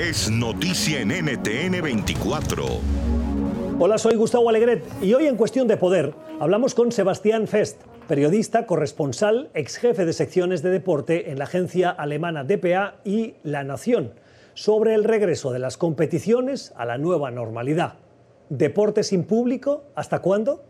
es noticia en NTN 24. Hola, soy Gustavo Alegret y hoy en Cuestión de Poder hablamos con Sebastián Fest, periodista, corresponsal, ex jefe de secciones de deporte en la agencia alemana DPA y La Nación, sobre el regreso de las competiciones a la nueva normalidad. ¿Deporte sin público? ¿Hasta cuándo?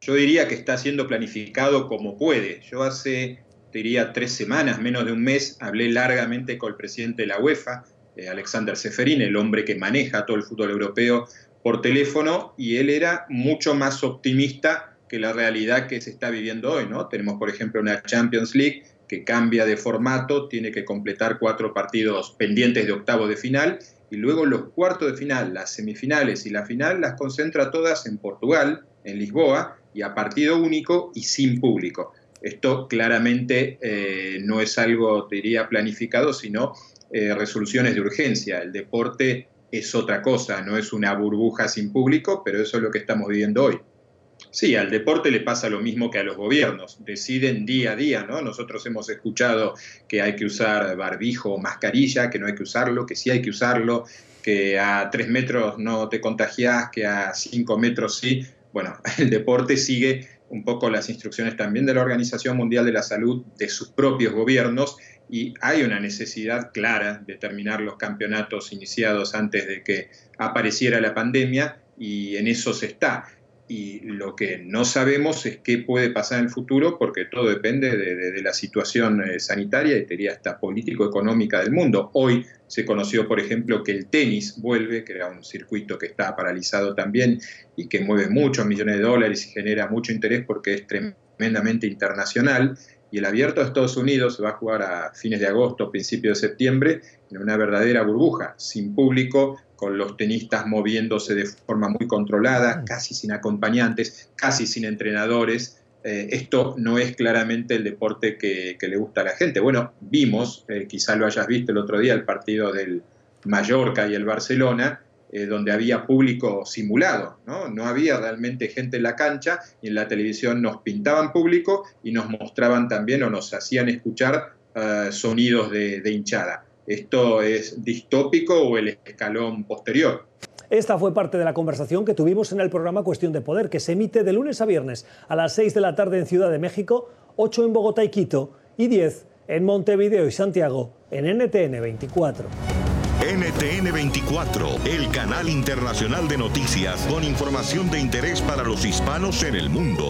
Yo diría que está siendo planificado como puede. Yo hace, diría, tres semanas, menos de un mes, hablé largamente con el presidente de la UEFA, eh, Alexander Seferin, el hombre que maneja todo el fútbol europeo, por teléfono, y él era mucho más optimista que la realidad que se está viviendo hoy, ¿no? Tenemos, por ejemplo, una Champions League que cambia de formato, tiene que completar cuatro partidos pendientes de octavo de final, y luego los cuartos de final, las semifinales y la final las concentra todas en Portugal, en Lisboa, y a partido único y sin público. Esto claramente eh, no es algo, diría, planificado, sino eh, resoluciones de urgencia. El deporte es otra cosa, no es una burbuja sin público, pero eso es lo que estamos viviendo hoy. Sí, al deporte le pasa lo mismo que a los gobiernos, deciden día a día, ¿no? Nosotros hemos escuchado que hay que usar barbijo o mascarilla, que no hay que usarlo, que sí hay que usarlo, que a tres metros no te contagias, que a cinco metros sí. Bueno, el deporte sigue un poco las instrucciones también de la Organización Mundial de la Salud, de sus propios gobiernos, y hay una necesidad clara de terminar los campeonatos iniciados antes de que apareciera la pandemia, y en eso se está y lo que no sabemos es qué puede pasar en el futuro porque todo depende de, la situación eh, sanitaria y diría hasta político-económica del mundo. Hoy se conoció, por ejemplo, que el tenis vuelve, que era un circuito que está paralizado también y que mueve muchos millones de dólares y genera mucho interés porque es tremendamente internacional. Y el abierto de Estados Unidos se va a jugar a fines de agosto, principios de septiembre, en una verdadera burbuja, sin público, con los tenistas moviéndose de forma muy controlada, casi sin acompañantes, casi sin entrenadores. Eh, esto no es claramente el deporte que, le gusta a la gente. Bueno, vimos, eh, quizá lo hayas visto el otro día, el partido del Mallorca y el Barcelona, eh, donde había público simulado, ¿no? no había realmente gente en la cancha y en la televisión nos pintaban público y nos mostraban también o nos hacían escuchar sonidos de hinchada. ¿Esto es distópico o el escalón posterior? Esta fue parte de la conversación que tuvimos en el programa Cuestión de Poder, que se emite de lunes a viernes a las 6 de la tarde en Ciudad de México, 8 en Bogotá y Quito y 10 en Montevideo y Santiago en NTN 24. NTN 24, el canal internacional de noticias con información de interés para los hispanos en el mundo.